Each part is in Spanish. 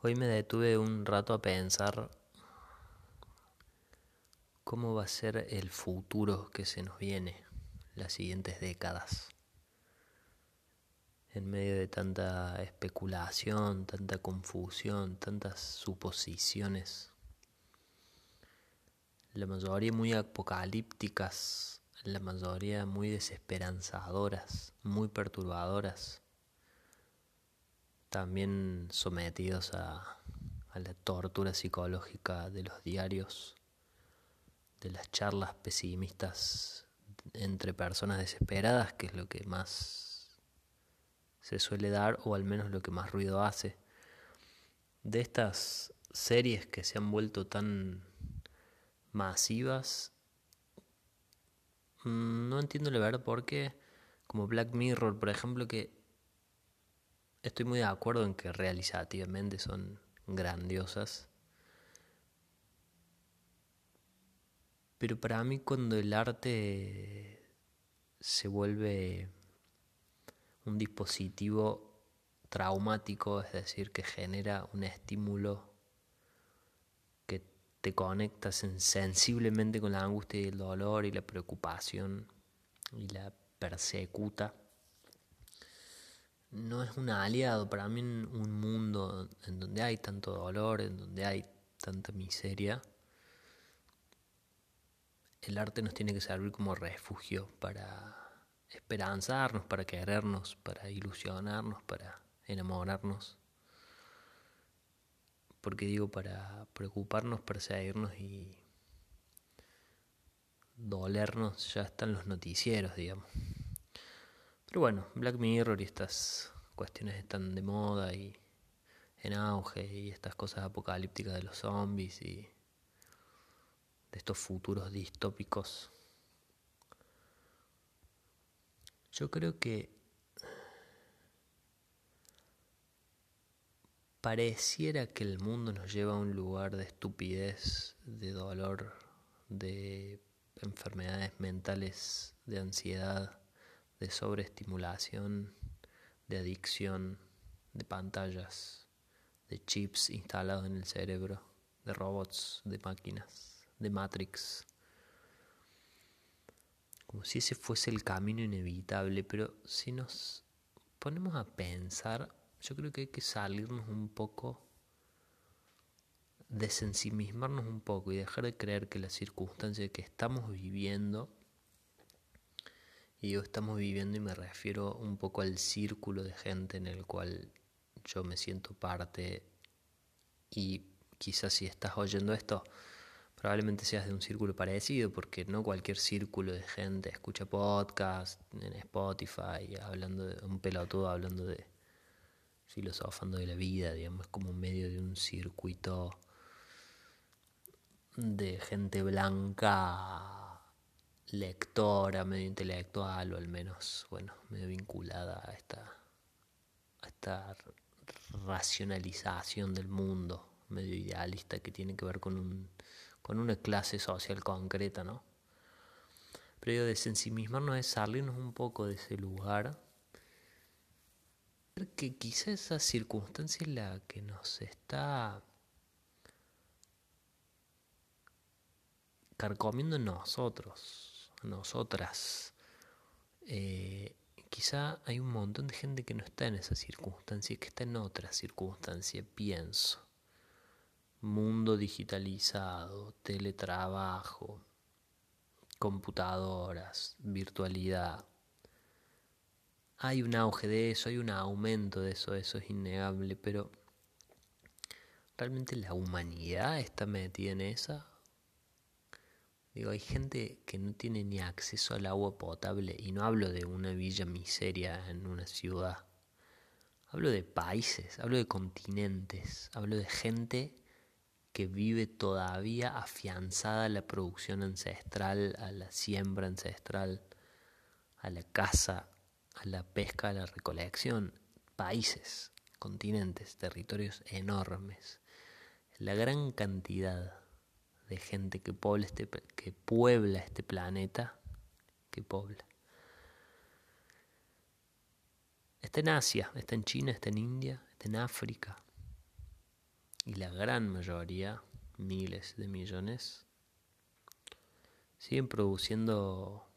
Hoy me detuve un rato a pensar cómo va a ser el futuro que se nos viene, las siguientes décadas. En medio de tanta especulación, tanta confusión, tantas suposiciones, la mayoría muy apocalípticas, la mayoría muy desesperanzadoras, muy perturbadoras también sometidos a, la tortura psicológica de los diarios, de las charlas pesimistas entre personas desesperadas, que es lo que más se suele dar, o al menos lo que más ruido hace. De estas series que se han vuelto tan masivas, mm, no entiendo la verdad por qué, como Black Mirror, por ejemplo, que estoy muy de acuerdo en que realizativamente son grandiosas. Pero para mí cuando el arte se vuelve un dispositivo traumático, es decir, que genera un estímulo que te conecta sensiblemente con la angustia y el dolor y la preocupación y la persecuta, no es un aliado para mí en un mundo en donde hay tanto dolor, en donde hay tanta miseria. El arte nos tiene que servir como refugio para esperanzarnos, para querernos, para ilusionarnos, para enamorarnos. Porque digo, para preocuparnos, perseguirnos y dolernos ya están los noticieros, digamos. Pero bueno, Black Mirror y estas cuestiones están de moda y en auge y estas cosas apocalípticas de los zombies y de estos futuros distópicos. Yo creo que pareciera que el mundo nos lleva a un lugar de estupidez, de dolor, de enfermedades mentales, de ansiedad de sobreestimulación, de adicción, de pantallas, de chips instalados en el cerebro, de robots, de máquinas, de Matrix. Como si ese fuese el camino inevitable, pero si nos ponemos a pensar, yo creo que hay que salirnos un poco, desensimismarnos un poco y dejar de creer que la circunstancia que estamos viviendo y yo estamos viviendo y me refiero un poco al círculo de gente en el cual yo me siento parte y quizás si estás oyendo esto probablemente seas de un círculo parecido porque no cualquier círculo de gente escucha podcast en Spotify hablando de un pelotudo hablando de filosofando de la vida digamos es como medio de un circuito de gente blanca lectora, medio intelectual, o al menos, bueno, medio vinculada a esta, a esta racionalización del mundo, medio idealista, que tiene que ver con, un, con una clase social concreta, ¿no? Pero yo de no es salirnos un poco de ese lugar, que quizá esa circunstancia es la que nos está carcomiendo nosotros nosotras. Eh, quizá hay un montón de gente que no está en esa circunstancia, que está en otra circunstancia, pienso. Mundo digitalizado, teletrabajo, computadoras, virtualidad. Hay un auge de eso, hay un aumento de eso, eso es innegable, pero ¿realmente la humanidad está metida en esa? Digo, hay gente que no tiene ni acceso al agua potable y no hablo de una villa miseria en una ciudad. Hablo de países, hablo de continentes, hablo de gente que vive todavía afianzada a la producción ancestral, a la siembra ancestral, a la caza, a la pesca, a la recolección. Países, continentes, territorios enormes. La gran cantidad de gente que puebla este, que puebla este planeta, que pobla. Está en Asia, está en China, está en India, está en África. y la gran mayoría, miles de millones, siguen produciendo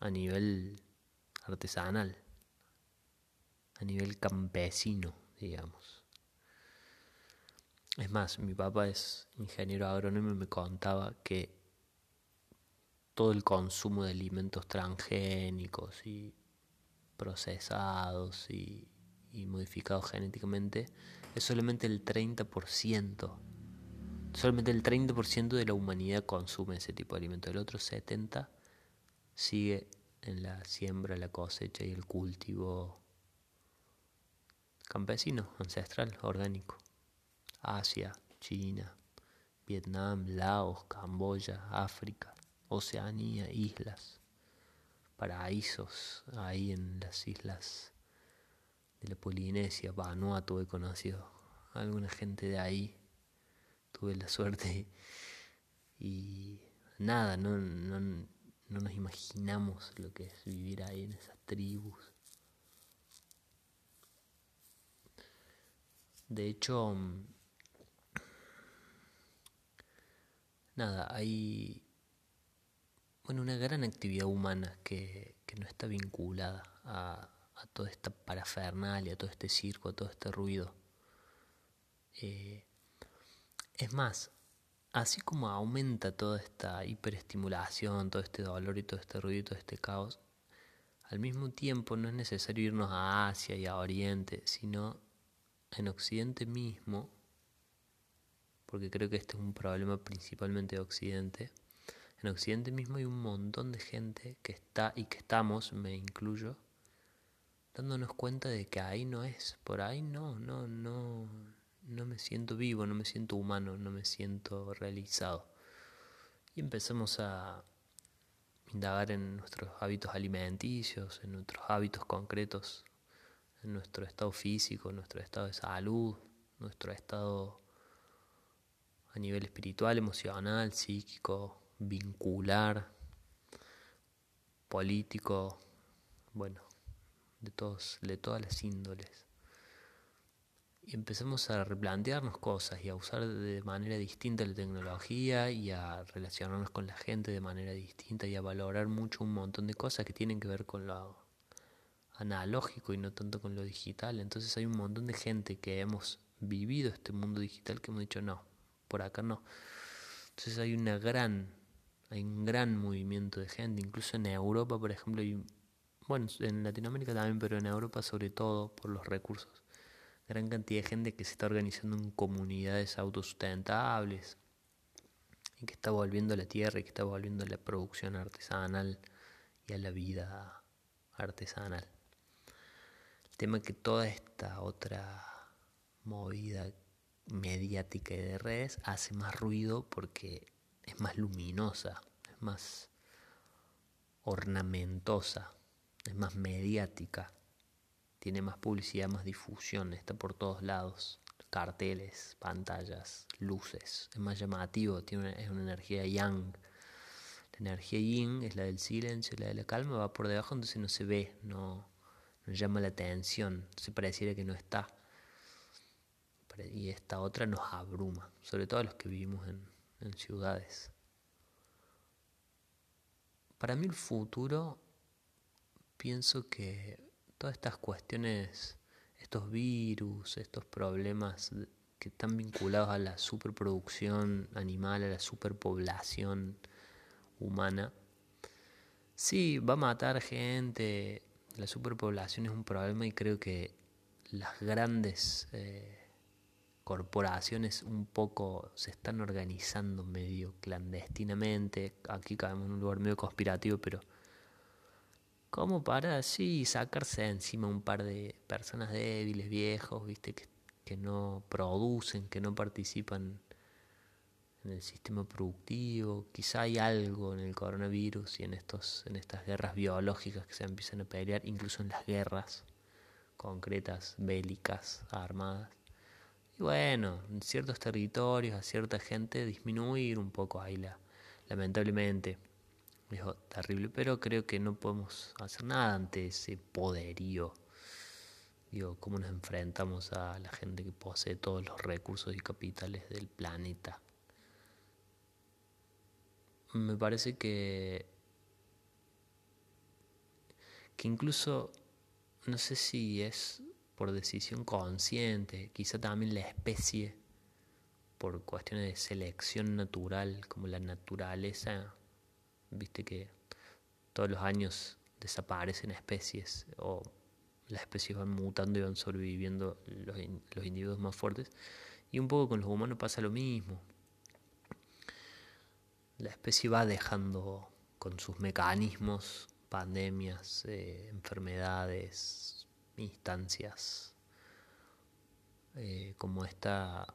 a nivel artesanal, a nivel campesino, digamos. Es más, mi papá es ingeniero agrónomo y me contaba que todo el consumo de alimentos transgénicos y procesados y, modificados genéticamente es solamente el 30%. Solamente el 30% de la humanidad consume ese tipo de alimentos. El otro 70% sigue en la siembra, la cosecha y el cultivo campesino, ancestral, orgánico. Asia, China, Vietnam, Laos, Camboya, África, Oceanía, islas, paraísos ahí en las islas de la Polinesia, Vanuatu he conocido. Alguna gente de ahí, tuve la suerte. Y nada, no, no, no nos imaginamos lo que es vivir ahí en esas tribus. De hecho, nada, hay bueno, una gran actividad humana que, no está vinculada a, toda esta parafernalia, a todo este circo, a todo este ruido. Eh, es más, así como aumenta toda esta hiperestimulación, todo este dolor y todo este ruido y todo este caos, al mismo tiempo no es necesario irnos a Asia y a Oriente, sino en Occidente mismo, porque creo que este es un problema principalmente de Occidente, en Occidente mismo hay un montón de gente que está y que estamos, me incluyo, dándonos cuenta de que ahí no es, por ahí no, no, no, no me siento vivo, no me siento humano, no me siento realizado. Y empezamos a indagar en nuestros hábitos alimenticios, en nuestros hábitos concretos, en nuestro estado físico, nuestro estado de salud, nuestro estado a nivel espiritual, emocional, psíquico, vincular, político, bueno, de, todos, de todas las índoles. Y empezamos a replantearnos cosas y a usar de manera distinta la tecnología y a relacionarnos con la gente de manera distinta y a valorar mucho un montón de cosas que tienen que ver con lo analógico y no tanto con lo digital. Entonces hay un montón de gente que hemos vivido este mundo digital que hemos dicho no, por acá no. Entonces hay una gran hay un gran movimiento de gente, incluso en Europa, por ejemplo, bueno, en Latinoamérica también, pero en Europa sobre todo por los recursos. Gran cantidad de gente que se está organizando en comunidades autosustentables y que está volviendo a la tierra y que está volviendo a la producción artesanal y a la vida artesanal. El tema es que toda esta otra movida mediática y de redes hace más ruido porque es más luminosa, es más ornamentosa, es más mediática, tiene más publicidad, más difusión, está por todos lados, carteles, pantallas, luces, es más llamativo, tiene una, es una energía yang. La energía yin es la del silencio, la de la calma, va por debajo, entonces no se ve, no, no llama la atención, se pareciera que no está. Y esta otra nos abruma, sobre todo a los que vivimos en, ciudades. Para mí el futuro, pienso que todas estas cuestiones, estos virus, estos problemas que están vinculados a la superproducción animal, a la superpoblación humana, sí, va a matar gente, la superpoblación es un problema y creo que las grandes... Eh, corporaciones un poco se están organizando medio clandestinamente. Aquí caemos en un lugar medio conspirativo, pero como para así sacarse encima un par de personas débiles, viejos, viste, que, que no producen, que no participan en el sistema productivo. Quizá hay algo en el coronavirus y en estos, en estas guerras biológicas que se empiezan a pelear, incluso en las guerras concretas, bélicas, armadas bueno, en ciertos territorios a cierta gente disminuir un poco ahí la, lamentablemente. Dijo, terrible, pero creo que no podemos hacer nada ante ese poderío Digo, cómo nos enfrentamos a la gente que posee todos los recursos y capitales del planeta. Me parece que que incluso no sé si es por decisión consciente, quizá también la especie, por cuestiones de selección natural, como la naturaleza, viste que todos los años desaparecen especies o las especies van mutando y van sobreviviendo los, individuos más fuertes. Y un poco con los humanos pasa lo mismo. La especie va dejando con sus mecanismos pandemias, eh, enfermedades, instancias, eh, como esta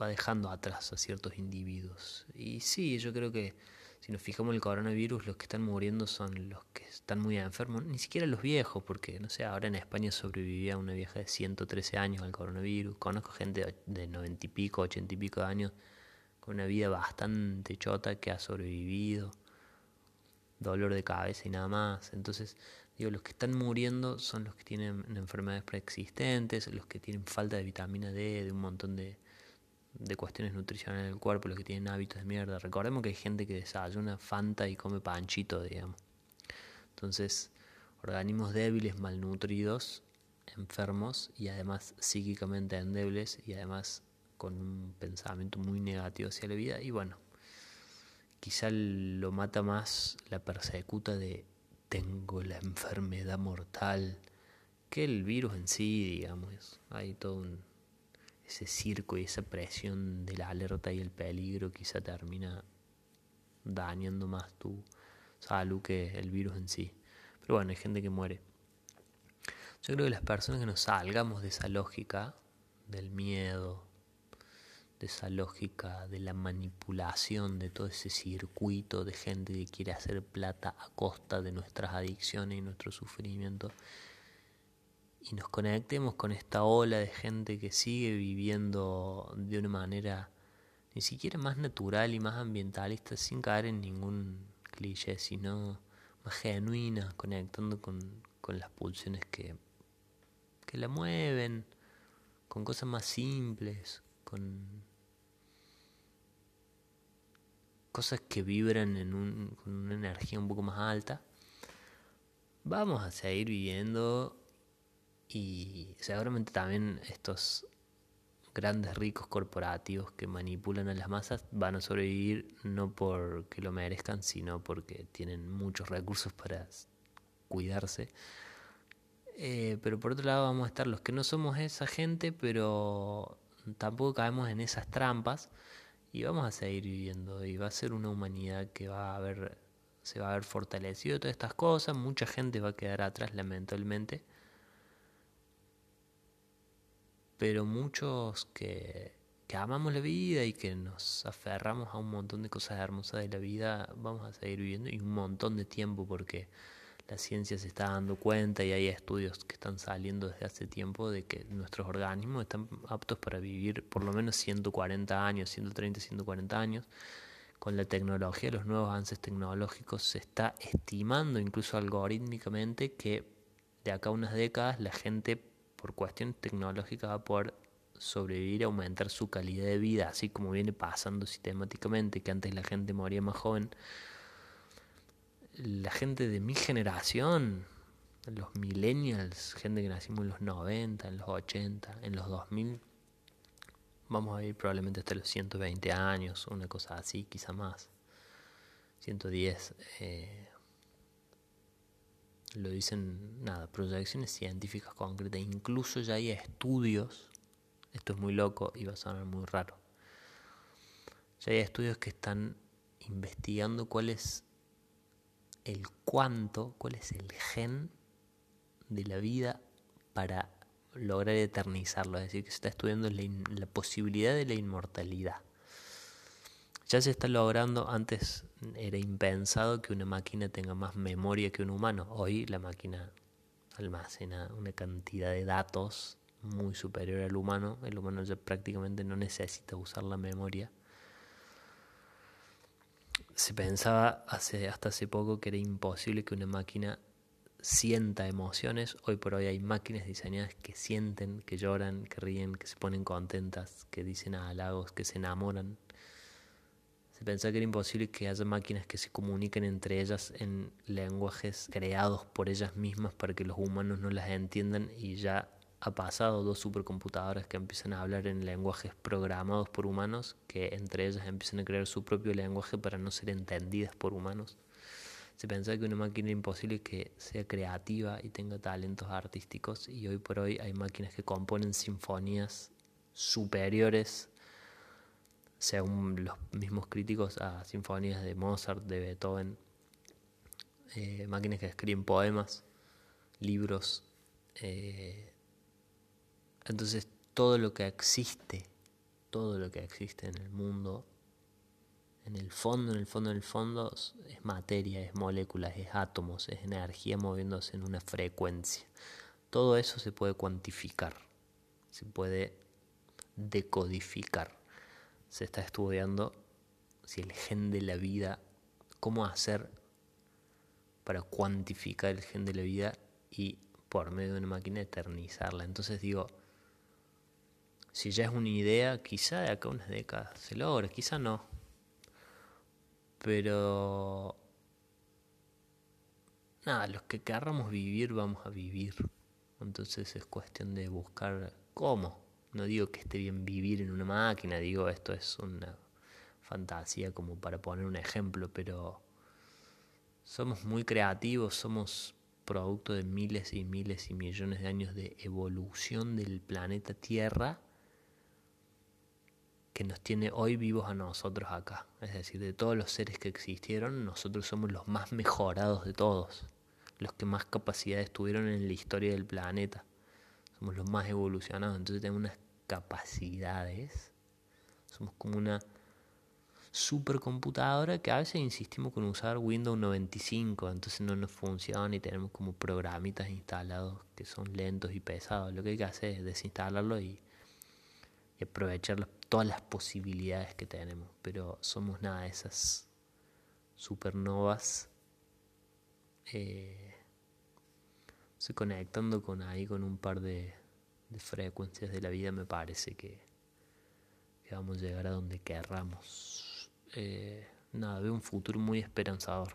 va dejando atrás a ciertos individuos. Y sí, yo creo que si nos fijamos en el coronavirus, los que están muriendo son los que están muy enfermos, ni siquiera los viejos, porque no sé, ahora en España sobrevivía una vieja de 113 años al coronavirus, conozco gente de 90 y pico, 80 y pico de años, con una vida bastante chota que ha sobrevivido dolor de cabeza y nada más. Entonces, digo, los que están muriendo son los que tienen enfermedades preexistentes, los que tienen falta de vitamina D, de un montón de, de cuestiones nutricionales del cuerpo, los que tienen hábitos de mierda. Recordemos que hay gente que desayuna Fanta y come panchito, digamos. Entonces, organismos débiles, malnutridos, enfermos y además psíquicamente endebles y además con un pensamiento muy negativo hacia la vida. Y bueno, quizá lo mata más la persecuta de tengo la enfermedad mortal que el virus en sí, digamos. Hay todo ese circo y esa presión de la alerta y el peligro quizá termina dañando más tu salud que el virus en sí. Pero bueno, hay gente que muere. Yo creo que las personas que nos salgamos de esa lógica del miedo, de esa lógica de la manipulación de todo ese circuito de gente que quiere hacer plata a costa de nuestras adicciones y nuestro sufrimiento. Y nos conectemos con esta ola de gente que sigue viviendo de una manera ni siquiera más natural y más ambientalista sin caer en ningún cliché, sino más genuina, conectando con, con las pulsiones que, que la mueven, con cosas más simples, con cosas que vibran en un, con una energía un poco más alta, vamos a seguir viviendo y seguramente también estos grandes ricos corporativos que manipulan a las masas van a sobrevivir no porque lo merezcan, sino porque tienen muchos recursos para cuidarse. Eh, pero por otro lado vamos a estar los que no somos esa gente, pero tampoco caemos en esas trampas y vamos a seguir viviendo y va a ser una humanidad que va a haber se va a ver fortalecido todas estas cosas mucha gente va a quedar atrás lamentablemente. Pero muchos que, que amamos la vida y que nos aferramos a un montón de cosas hermosas de la vida vamos a seguir viviendo y un montón de tiempo porque la ciencia se está dando cuenta y hay estudios que están saliendo desde hace tiempo de que nuestros organismos están aptos para vivir por lo menos 140 años, 130, 140 años. Con la tecnología, los nuevos avances tecnológicos, se está estimando incluso algorítmicamente que de acá a unas décadas la gente por cuestiones tecnológicas va a poder sobrevivir, aumentar su calidad de vida, así como viene pasando sistemáticamente, que antes la gente moría más joven la gente de mi generación, los millennials, gente que nacimos en los 90, en los 80, en los 2000, vamos a ir probablemente hasta los 120 años, una cosa así, quizá más. 110. Eh, lo dicen, nada, proyecciones científicas concretas. Incluso ya hay estudios, esto es muy loco y va a sonar muy raro. Ya hay estudios que están investigando cuál es el cuánto, cuál es el gen de la vida para lograr eternizarlo, es decir, que se está estudiando la, posibilidad de la inmortalidad. Ya se está logrando, antes era impensado que una máquina tenga más memoria que un humano, hoy la máquina almacena una cantidad de datos muy superior al humano, el humano ya prácticamente no necesita usar la memoria se pensaba hace, hasta hace poco que era imposible que una máquina sienta emociones. Hoy por hoy hay máquinas diseñadas que sienten, que lloran, que ríen, que se ponen contentas, que dicen halagos, que se enamoran. Se pensaba que era imposible que haya máquinas que se comuniquen entre ellas en lenguajes creados por ellas mismas para que los humanos no las entiendan y ya ha pasado dos supercomputadoras que empiezan a hablar en lenguajes programados por humanos que entre ellas empiezan a crear su propio lenguaje para no ser entendidas por humanos. Se pensaba que una máquina era imposible que sea creativa y tenga talentos artísticos y hoy por hoy hay máquinas que componen sinfonías superiores, según los mismos críticos, a sinfonías de Mozart, de Beethoven, eh, máquinas que escriben poemas, libros. Eh, entonces todo lo que existe, todo lo que existe en el mundo en el fondo, en el fondo, en el fondo es materia, es moléculas, es átomos, es energía moviéndose en una frecuencia. Todo eso se puede cuantificar, se puede decodificar. Se está estudiando si el gen de la vida, cómo hacer para cuantificar el gen de la vida y por medio de una máquina eternizarla. Entonces digo, si ya es una idea, quizá de acá a unas décadas se logra, quizá no, pero nada, los que querramos vivir vamos a vivir. Entonces es cuestión de buscar cómo. No digo que esté bien vivir en una máquina, digo esto es una fantasía como para poner un ejemplo, pero somos muy creativos, somos producto de miles y miles y millones de años de evolución del planeta Tierra que nos tiene hoy vivos a nosotros acá. Es decir, de todos los seres que existieron, nosotros somos los más mejorados de todos, los que más capacidades tuvieron en la historia del planeta. Somos los más evolucionados, entonces tenemos unas capacidades. Somos como una supercomputadora que a veces insistimos con usar Windows 95, entonces no nos funciona y tenemos como programitas instalados que son lentos y pesados. Lo que hay que hacer es desinstalarlo y, y aprovechar todas las posibilidades que tenemos, pero somos nada de esas supernovas. Eh, se conectando con ahí con un par de, frecuencias de la vida, me parece que, vamos a llegar a donde querramos. Eh, nada, veo un futuro muy esperanzador.